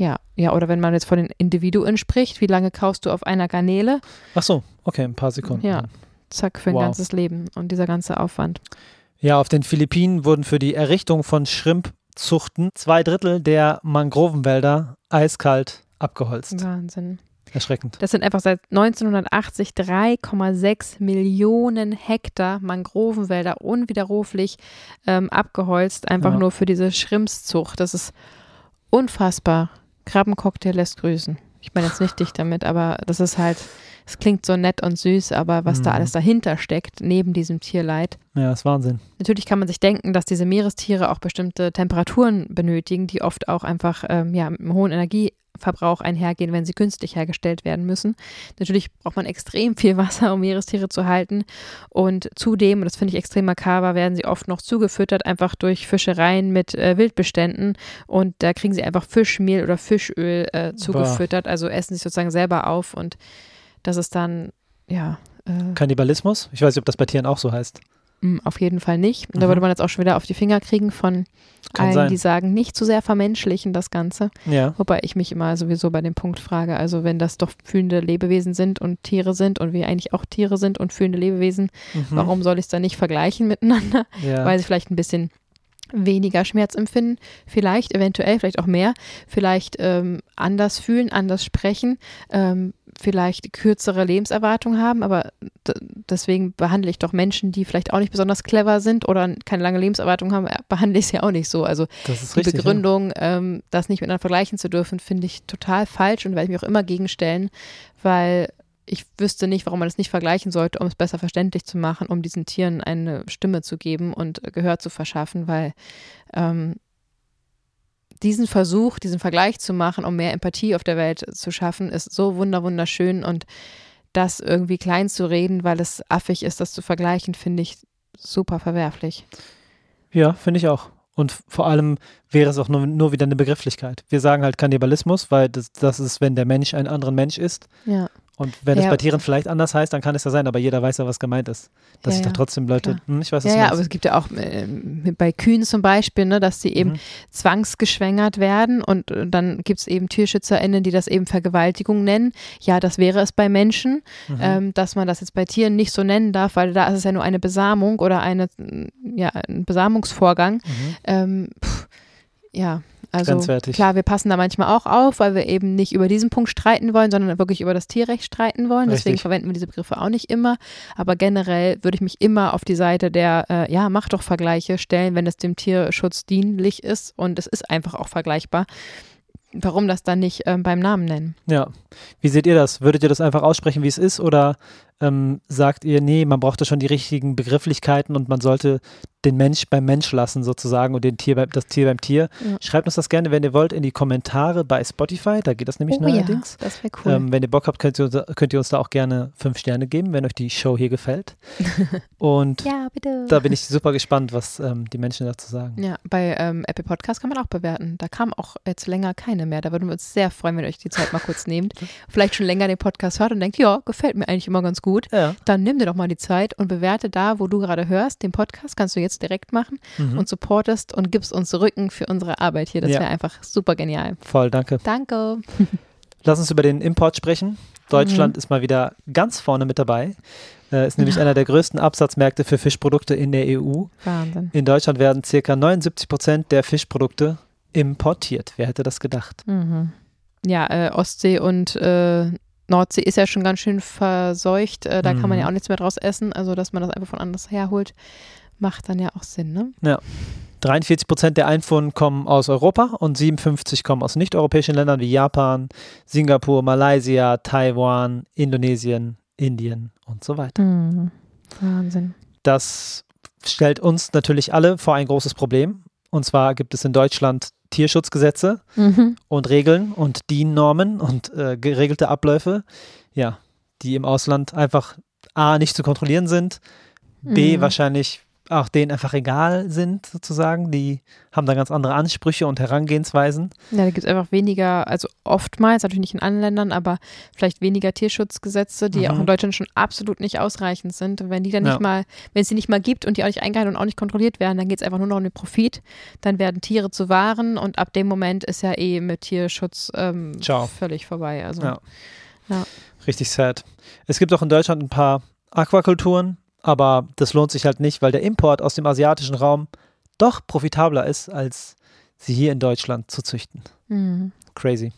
Ja, ja, oder wenn man jetzt von den Individuen spricht, wie lange kaust du auf einer Garnele? Ach so, okay, ein paar Sekunden. Ja, zack, für ein wow. ganzes Leben und dieser ganze Aufwand. Ja, auf den Philippinen wurden für die Errichtung von Schrimpzuchten zwei Drittel der Mangrovenwälder eiskalt abgeholzt. Wahnsinn. Erschreckend. Das sind einfach seit 1980 3,6 Millionen Hektar Mangrovenwälder unwiderruflich ähm, abgeholzt, einfach ja. nur für diese Schrimpszucht. Das ist unfassbar. Krabbencocktail lässt grüßen. Ich meine jetzt nicht dich damit, aber das ist halt, es klingt so nett und süß, aber was mhm. da alles dahinter steckt, neben diesem Tierleid. Ja, ist Wahnsinn. Natürlich kann man sich denken, dass diese Meerestiere auch bestimmte Temperaturen benötigen, die oft auch einfach ähm, ja, mit einem hohen Energie Verbrauch einhergehen, wenn sie künstlich hergestellt werden müssen. Natürlich braucht man extrem viel Wasser, um Meerestiere zu halten. Und zudem, und das finde ich extrem makaber, werden sie oft noch zugefüttert, einfach durch Fischereien mit äh, Wildbeständen. Und da kriegen sie einfach Fischmehl oder Fischöl äh, zugefüttert, also essen sich sozusagen selber auf. Und das ist dann, ja. Äh, Kannibalismus? Ich weiß nicht, ob das bei Tieren auch so heißt. Hm, auf jeden Fall nicht. Da mhm. würde man jetzt auch schon wieder auf die Finger kriegen von Kann allen, sein. die sagen, nicht zu sehr vermenschlichen das Ganze. Ja. Wobei ich mich immer sowieso bei dem Punkt frage, also wenn das doch fühlende Lebewesen sind und Tiere sind und wir eigentlich auch Tiere sind und fühlende Lebewesen, mhm. warum soll ich es dann nicht vergleichen miteinander? Ja. Weil sie vielleicht ein bisschen weniger Schmerz empfinden, vielleicht eventuell, vielleicht auch mehr, vielleicht ähm, anders fühlen, anders sprechen, ähm, vielleicht kürzere Lebenserwartung haben, aber deswegen behandle ich doch Menschen, die vielleicht auch nicht besonders clever sind oder keine lange Lebenserwartung haben, behandle ich sie auch nicht so. Also die richtig, Begründung, ja. ähm, das nicht miteinander vergleichen zu dürfen, finde ich total falsch und werde ich mich auch immer gegenstellen, weil ich wüsste nicht, warum man das nicht vergleichen sollte, um es besser verständlich zu machen, um diesen Tieren eine Stimme zu geben und Gehör zu verschaffen, weil ähm, diesen Versuch, diesen Vergleich zu machen, um mehr Empathie auf der Welt zu schaffen, ist so wunder wunderschön und das irgendwie klein zu reden, weil es affig ist, das zu vergleichen, finde ich super verwerflich. Ja, finde ich auch. Und vor allem wäre es auch nur, nur, wieder eine Begrifflichkeit. Wir sagen halt Kannibalismus, weil das, das ist, wenn der Mensch einen anderen Mensch isst. Ja. Und wenn ja. es bei Tieren vielleicht anders heißt, dann kann es ja sein, aber jeder weiß ja, was gemeint ist. Dass ja, sich doch trotzdem Leute, hm, ich weiß Ja, ja, aber es gibt ja auch äh, bei Kühen zum Beispiel, ne, dass sie eben mhm. zwangsgeschwängert werden und äh, dann gibt es eben TierschützerInnen, die das eben Vergewaltigung nennen. Ja, das wäre es bei Menschen, mhm. ähm, dass man das jetzt bei Tieren nicht so nennen darf, weil da ist es ja nur eine Besamung oder eine, ja, ein Besamungsvorgang. Mhm. Ähm, pff, ja, also klar, wir passen da manchmal auch auf, weil wir eben nicht über diesen Punkt streiten wollen, sondern wirklich über das Tierrecht streiten wollen. Richtig. Deswegen verwenden wir diese Begriffe auch nicht immer. Aber generell würde ich mich immer auf die Seite der, äh, ja, mach doch Vergleiche stellen, wenn es dem Tierschutz dienlich ist. Und es ist einfach auch vergleichbar. Warum das dann nicht ähm, beim Namen nennen? Ja. Wie seht ihr das? Würdet ihr das einfach aussprechen, wie es ist? Oder ähm, sagt ihr, nee, man braucht da schon die richtigen Begrifflichkeiten und man sollte den Mensch beim Mensch lassen sozusagen und den Tier beim, das Tier beim Tier. Ja. Schreibt uns das gerne, wenn ihr wollt, in die Kommentare bei Spotify. Da geht das nämlich oh, neuerdings. Ja, das wäre cool. Ähm, wenn ihr Bock habt, könnt ihr, könnt ihr, uns da auch gerne fünf Sterne geben, wenn euch die Show hier gefällt. Und ja, da bin ich super gespannt, was ähm, die Menschen dazu sagen. Ja, bei ähm, Apple Podcast kann man auch bewerten. Da kam auch jetzt länger keine mehr. Da würden wir uns sehr freuen, wenn ihr euch die Zeit mal kurz nehmt. Vielleicht schon länger den Podcast hört und denkt, ja, gefällt mir eigentlich immer ganz gut. Ja. Dann nimm dir doch mal die Zeit und bewerte da, wo du gerade hörst, den Podcast. Kannst du jetzt jetzt direkt machen mhm. und supportest und gibst uns Rücken für unsere Arbeit hier. Das ja. wäre einfach super genial. Voll, danke. Danke. Lass uns über den Import sprechen. Deutschland mhm. ist mal wieder ganz vorne mit dabei. Äh, ist nämlich ja. einer der größten Absatzmärkte für Fischprodukte in der EU. Wahnsinn. In Deutschland werden ca. 79 Prozent der Fischprodukte importiert. Wer hätte das gedacht? Mhm. Ja, äh, Ostsee und äh, Nordsee ist ja schon ganz schön verseucht. Äh, da mhm. kann man ja mhm. auch nichts mehr draus essen. Also, dass man das einfach von anders herholt, Macht dann ja auch Sinn, ne? Ja. 43 Prozent der Einfuhren kommen aus Europa und 57 kommen aus nicht-europäischen Ländern wie Japan, Singapur, Malaysia, Taiwan, Indonesien, Indien und so weiter. Mhm. Wahnsinn. Das stellt uns natürlich alle vor ein großes Problem. Und zwar gibt es in Deutschland Tierschutzgesetze mhm. und Regeln und DIN-Normen und äh, geregelte Abläufe, ja, die im Ausland einfach A nicht zu kontrollieren sind, B mhm. wahrscheinlich auch denen einfach egal sind, sozusagen. Die haben da ganz andere Ansprüche und Herangehensweisen. Ja, da gibt es einfach weniger, also oftmals, natürlich nicht in allen Ländern, aber vielleicht weniger Tierschutzgesetze, die mhm. auch in Deutschland schon absolut nicht ausreichend sind. Und wenn die dann ja. nicht mal, wenn es die nicht mal gibt und die auch nicht eingehalten und auch nicht kontrolliert werden, dann geht es einfach nur noch um den Profit. Dann werden Tiere zu Waren und ab dem Moment ist ja eh mit Tierschutz ähm, völlig vorbei. Also, ja. ja. Richtig sad. Es gibt auch in Deutschland ein paar Aquakulturen, aber das lohnt sich halt nicht, weil der Import aus dem asiatischen Raum doch profitabler ist, als sie hier in Deutschland zu züchten. Mhm. Crazy.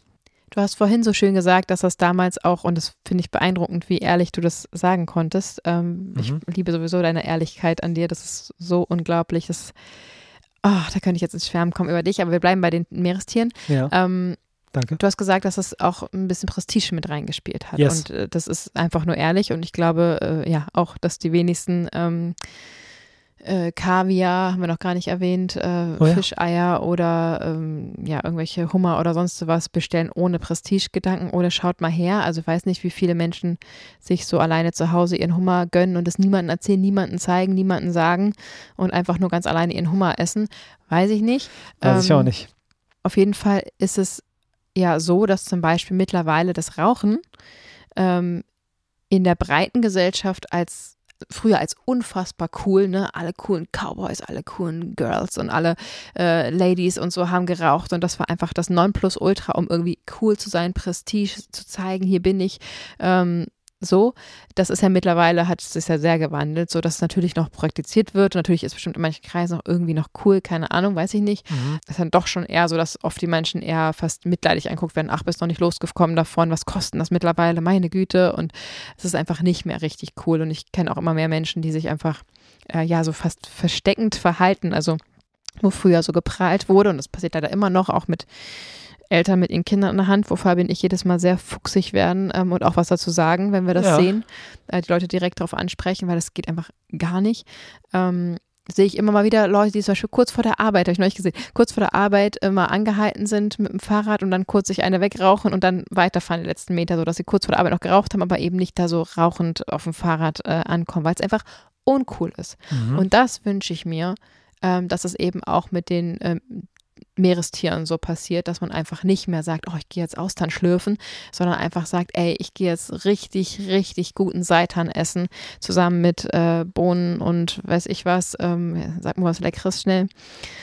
Du hast vorhin so schön gesagt, dass das damals auch, und das finde ich beeindruckend, wie ehrlich du das sagen konntest. Ähm, mhm. Ich liebe sowieso deine Ehrlichkeit an dir. Das ist so unglaublich. Das, oh, da könnte ich jetzt ins Schwärmen kommen über dich, aber wir bleiben bei den Meerestieren. Ja. Ähm, Danke. Du hast gesagt, dass es auch ein bisschen Prestige mit reingespielt hat. Yes. Und äh, das ist einfach nur ehrlich. Und ich glaube, äh, ja, auch, dass die wenigsten ähm, äh, Kaviar, haben wir noch gar nicht erwähnt, äh, Oh ja. Fischeier oder ähm, ja, irgendwelche Hummer oder sonst was bestellen ohne Prestigegedanken oder schaut mal her. Also ich weiß nicht, wie viele Menschen sich so alleine zu Hause ihren Hummer gönnen und es niemandem erzählen, niemandem zeigen, niemandem sagen und einfach nur ganz alleine ihren Hummer essen. Weiß ich nicht. Weiß ich Ähm, auch nicht. Auf jeden Fall ist es ja so, dass zum Beispiel mittlerweile das Rauchen ähm, in der breiten Gesellschaft als früher als unfassbar cool, ne? Alle coolen Cowboys, alle coolen Girls und alle äh, Ladies und so haben geraucht und das war einfach das Nonplusultra, um irgendwie cool zu sein, Prestige zu zeigen, hier bin ich. Ähm, so, das ist ja mittlerweile, hat es sich ja sehr gewandelt, so dass es natürlich noch praktiziert wird. Natürlich ist bestimmt in manchen Kreisen noch irgendwie noch cool, keine Ahnung, weiß ich nicht. Mhm. Es ist dann doch schon eher so, dass oft die Menschen eher fast mitleidig anguckt werden. Ach, bist noch nicht losgekommen davon, was kostet das mittlerweile? Meine Güte. Und es ist einfach nicht mehr richtig cool. Und ich kenne auch immer mehr Menschen, die sich einfach, äh, ja, so fast versteckend verhalten. Also, wo früher so geprahlt wurde, und das passiert leider immer noch, auch mit Eltern mit ihren Kindern in der Hand, wo Fabi und ich jedes Mal sehr fuchsig werden ähm, und auch was dazu sagen, wenn wir das Ja. sehen, äh, die Leute direkt darauf ansprechen, weil das geht einfach gar nicht. Ähm, sehe ich immer mal wieder Leute, die zum Beispiel kurz vor der Arbeit, habe ich neulich gesehen, kurz vor der Arbeit immer angehalten sind mit dem Fahrrad und dann kurz sich eine wegrauchen und dann weiterfahren die letzten Meter, so dass sie kurz vor der Arbeit noch geraucht haben, aber eben nicht da so rauchend auf dem Fahrrad äh, ankommen, weil es einfach uncool ist. Mhm. Und das wünsche ich mir, ähm, dass es eben auch mit den ähm, Meerestieren so passiert, dass man einfach nicht mehr sagt, oh, ich gehe jetzt Austern schlürfen, sondern einfach sagt, ey, ich gehe jetzt richtig, richtig guten Seitan essen, zusammen mit äh, Bohnen und weiß ich was, ähm, sag mal was Leckeres schnell.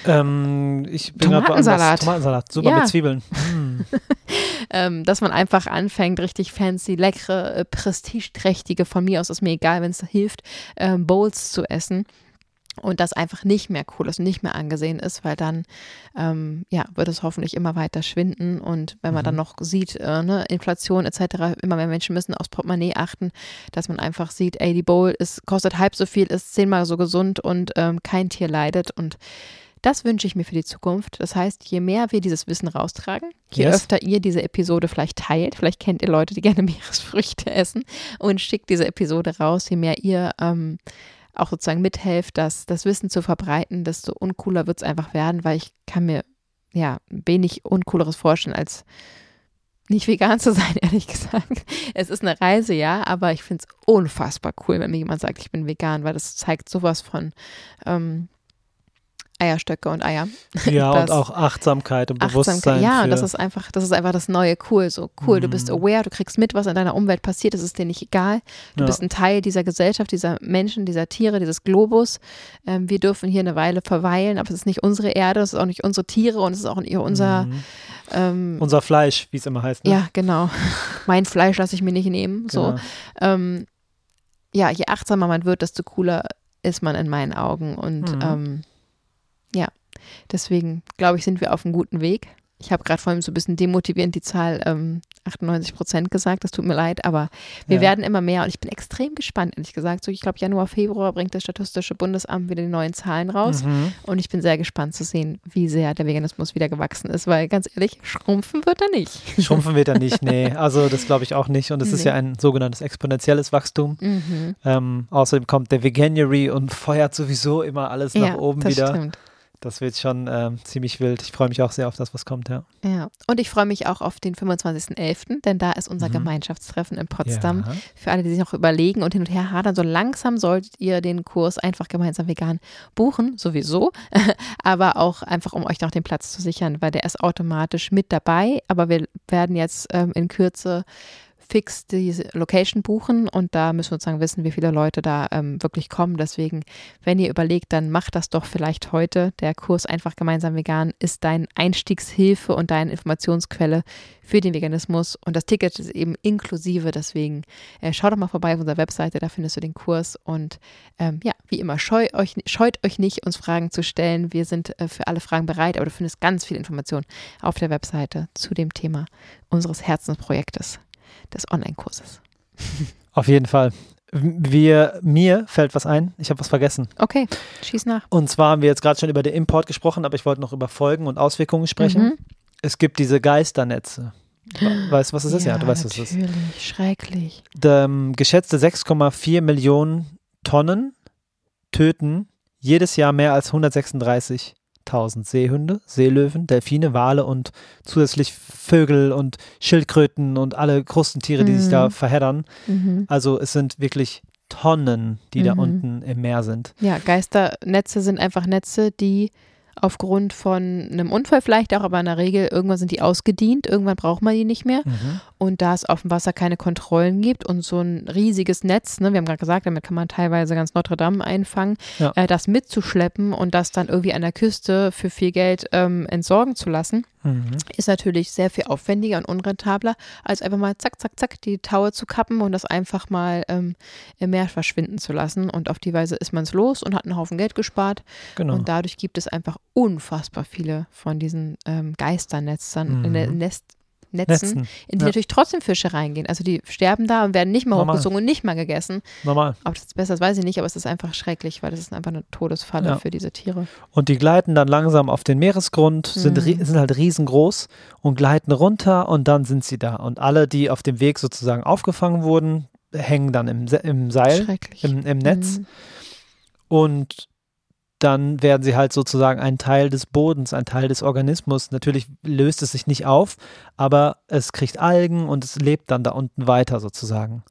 Ähm, ich bin Tomatensalat. Tomatensalat, super Ja. mit Zwiebeln. Mm. ähm, dass man einfach anfängt, richtig fancy, leckere, äh, prestigeträchtige, von mir aus ist mir egal, wenn es hilft, ähm, Bowls zu essen. Und das einfach nicht mehr cool ist und nicht mehr angesehen ist, weil dann ähm, ja, wird es hoffentlich immer weiter schwinden. Und wenn man Mhm. dann noch sieht, äh, ne, Inflation etc., immer mehr Menschen müssen aufs Portemonnaie achten, dass man einfach sieht, ey, die Bowl ist, kostet halb so viel, ist zehnmal so gesund und ähm, kein Tier leidet. Und das wünsche ich mir für die Zukunft. Das heißt, je mehr wir dieses Wissen raustragen, je Yes. öfter ihr diese Episode vielleicht teilt, vielleicht kennt ihr Leute, die gerne Meeresfrüchte essen und schickt diese Episode raus, je mehr ihr ähm, auch sozusagen mithelft, das, das Wissen zu verbreiten, desto uncooler wird es einfach werden, weil ich kann mir ja wenig uncooleres vorstellen, als nicht vegan zu sein, ehrlich gesagt. Es ist eine Reise, ja, aber ich finde es unfassbar cool, wenn mir jemand sagt, ich bin vegan, weil das zeigt sowas von ähm, Eierstöcke und Eier. Ja, Das- und auch Achtsamkeit und Bewusstsein. Achtsamkeit. Ja, und das ist einfach, das ist einfach das neue Cool. So cool, du bist Mhm. aware, du kriegst mit, was in deiner Umwelt passiert, es ist dir nicht egal. Du Ja. bist ein Teil dieser Gesellschaft, dieser Menschen, dieser Tiere, dieses Globus. Ähm, wir dürfen hier eine Weile verweilen, aber es ist nicht unsere Erde, es ist auch nicht unsere Tiere und es ist auch nicht unser, Mhm. ähm, unser Fleisch, wie es immer heißt. Ne? ja, genau. mein Fleisch lasse ich mir nicht nehmen. So. Genau. Ähm, ja, je achtsamer man wird, desto cooler ist man in meinen Augen. Und Mhm. Ja, deswegen glaube ich, sind wir auf einem guten Weg. Ich habe gerade vorhin so ein bisschen demotivierend die Zahl ähm, 98 Prozent gesagt, das tut mir leid, aber wir Ja. werden immer mehr und ich bin extrem gespannt, ehrlich gesagt. So, ich glaube, Januar, Februar bringt das Statistische Bundesamt wieder die neuen Zahlen raus Mhm. und ich bin sehr gespannt zu sehen, wie sehr der Veganismus wieder gewachsen ist, weil ganz ehrlich, schrumpfen wird er nicht. Schrumpfen wird er nicht, nee. Also das glaube ich auch nicht. Und es ist Nee. ja ein sogenanntes exponentielles Wachstum. Mhm. Ähm, außerdem kommt der Veganuary und feuert sowieso immer alles nach oben das wieder. stimmt. Das wird schon ähm, ziemlich wild. Ich freue mich auch sehr auf das, was kommt, ja. Ja, und ich freue mich auch auf den 25.11., denn da ist unser Mhm. Gemeinschaftstreffen in Potsdam. Ja. Für alle, die sich noch überlegen und hin und her hadern, so langsam solltet ihr den Kurs einfach gemeinsam vegan buchen, sowieso, aber auch einfach, um euch noch den Platz zu sichern, weil der ist automatisch mit dabei, aber wir werden jetzt ähm, in Kürze fix diese Location buchen und da müssen wir sozusagen wissen, wie viele Leute da ähm, wirklich kommen. Deswegen, wenn ihr überlegt, dann macht das doch vielleicht heute. Der Kurs einfach gemeinsam vegan ist dein Einstiegshilfe und deine Informationsquelle für den Veganismus und das Ticket ist eben inklusive. Deswegen äh, schau doch mal vorbei auf unserer Webseite, da findest du den Kurs und ähm, ja, wie immer, scheu euch, scheut euch nicht, uns Fragen zu stellen. Wir sind äh, für alle Fragen bereit, aber du findest ganz viel Informationen auf der Webseite zu dem Thema unseres Herzensprojektes des Online-Kurses. Auf jeden Fall. Wir, mir fällt was ein. Ich habe was vergessen. Okay, schieß nach. Und zwar haben wir jetzt gerade schon über den Import gesprochen, aber ich wollte noch über Folgen und Auswirkungen sprechen. Mhm. Es gibt diese Geisternetze. Weißt du, was es ist? Ja, du weißt, was es ist. Natürlich, schrecklich. Ähm, geschätzte 6,4 Millionen Tonnen töten jedes Jahr mehr als 136.000 Seehunde, Seelöwen, Delfine, Wale und zusätzlich Vögel und Schildkröten und alle Krustentiere, die sich Mhm. da verheddern. Mhm. Also es sind wirklich Tonnen, die da Mhm. unten im Meer sind. Ja, Geisternetze sind einfach Netze, die aufgrund von einem Unfall vielleicht auch, aber in der Regel irgendwann sind die ausgedient, irgendwann braucht man die nicht mehr. Mhm. Und da es auf dem Wasser keine Kontrollen gibt und so ein riesiges Netz, ne, wir haben gerade gesagt, damit kann man teilweise ganz Notre Dame einfangen, Ja. äh, das mitzuschleppen und das dann irgendwie an der Küste für viel Geld ähm, entsorgen zu lassen, Mhm. ist natürlich sehr viel aufwendiger und unrentabler, als einfach mal zack, zack, zack die Taue zu kappen und das einfach mal ähm, im Meer verschwinden zu lassen. Und auf die Weise ist man es los und hat einen Haufen Geld gespart. Genau. Und dadurch gibt es einfach unfassbar viele von diesen ähm, Geisternetzern, Mhm. Nest, Netzen, Netzen. in die Ja. natürlich trotzdem Fische reingehen. Also die sterben da und werden nicht mal Normal. hochgezogen und nicht mal gegessen. Normal. Ob das besser ist, weiß ich nicht, aber es ist einfach schrecklich, weil das ist einfach eine Todesfalle Ja. für diese Tiere. Und die gleiten dann langsam auf den Meeresgrund, sind, Mhm. sind halt riesengroß und gleiten runter und dann sind sie da. Und alle, die auf dem Weg sozusagen aufgefangen wurden, hängen dann im, im Seil, im, im Netz. Mhm. Und dann werden sie halt sozusagen ein Teil des Bodens, ein Teil des Organismus. Natürlich löst es sich nicht auf, aber es kriegt Algen und es lebt dann da unten weiter sozusagen.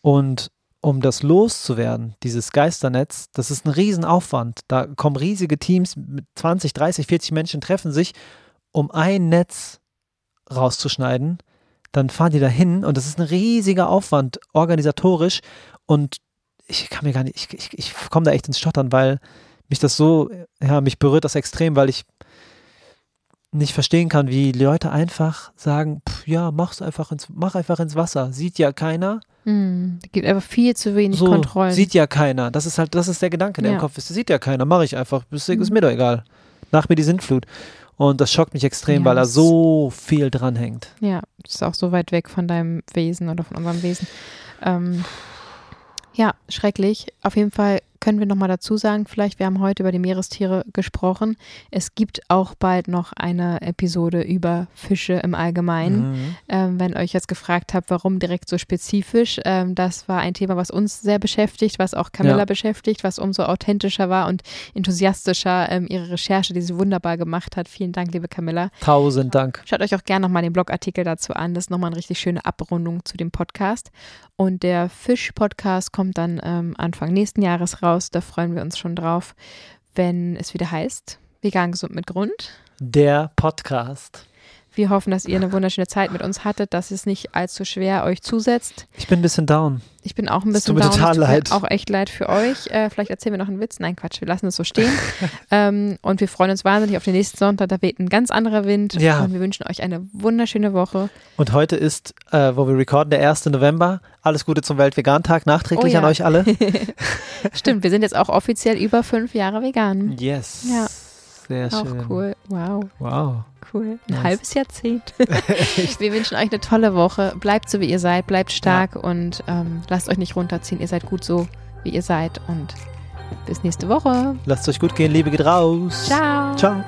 Und um das loszuwerden, dieses Geisternetz, das ist ein Riesenaufwand. Da kommen riesige Teams mit 20, 30, 40 Menschen treffen sich, um ein Netz rauszuschneiden. Dann fahren die da hin und das ist ein riesiger Aufwand organisatorisch und ich kann mir gar nicht, ich, ich, ich komme da echt ins Stottern, weil mich das so, ja, mich berührt das extrem, weil ich nicht verstehen kann, wie Leute einfach sagen, pff, ja, mach's einfach ins, mach einfach ins Wasser. Sieht ja keiner. Es gibt einfach viel zu wenig so, Kontrollen. sieht ja keiner. Das ist halt, das ist der Gedanke, der Ja. im Kopf ist. Sieht ja keiner, mache ich einfach. Ist, ist Mhm. mir doch egal. Nach mir die Sintflut. Und das schockt mich extrem, Ja, weil da so viel dranhängt. Ja, das ist auch so weit weg von deinem Wesen oder von unserem Wesen. Ähm, ja, schrecklich. Auf jeden Fall können wir nochmal dazu sagen, vielleicht, wir haben heute über die Meerestiere gesprochen. Es gibt auch bald noch eine Episode über Fische im Allgemeinen. Mhm. Ähm, wenn euch jetzt gefragt habt, warum direkt so spezifisch, ähm, das war ein Thema, was uns sehr beschäftigt, was auch Camilla Ja. beschäftigt, was umso authentischer war und enthusiastischer ähm, ihre Recherche, die sie wunderbar gemacht hat. Vielen Dank, liebe Camilla. Tausend Dank. Schaut euch auch gerne nochmal den Blogartikel dazu an. Das ist nochmal eine richtig schöne Abrundung zu dem Podcast. Und der Fisch-Podcast kommt dann ähm, Anfang nächsten Jahres raus. Da freuen wir uns schon drauf, wenn es wieder heißt, vegan gesund mit Grund. Der Podcast. Wir hoffen, dass ihr eine wunderschöne Zeit mit uns hattet, dass es nicht allzu schwer euch zusetzt. Ich bin ein bisschen down. Ich bin auch ein tut bisschen mir down. total tut mir leid. Auch echt leid für euch. Äh, vielleicht erzählen wir noch einen Witz. Nein, Quatsch, wir lassen es so stehen. ähm, und wir freuen uns wahnsinnig auf den nächsten Sonntag. Da weht ein ganz anderer Wind. Ja. Und wir wünschen euch eine wunderschöne Woche. Und heute ist, äh, wo wir recorden, der 1. November. Alles Gute zum Weltvegan-Tag. Nachträglich Oh ja. an euch alle. Stimmt, wir sind jetzt auch offiziell über fünf Jahre vegan. Yes. Ja. Sehr Auch schön. cool. Wow, Wow. cool. Ein Nice. halbes Jahrzehnt. wir wünschen euch eine tolle Woche. Bleibt so, wie ihr seid. Bleibt stark und ähm, lasst euch nicht runterziehen. Ihr seid gut so, wie ihr seid. Und bis nächste Woche. Lasst euch gut gehen. Liebe geht raus. Ciao. Ciao.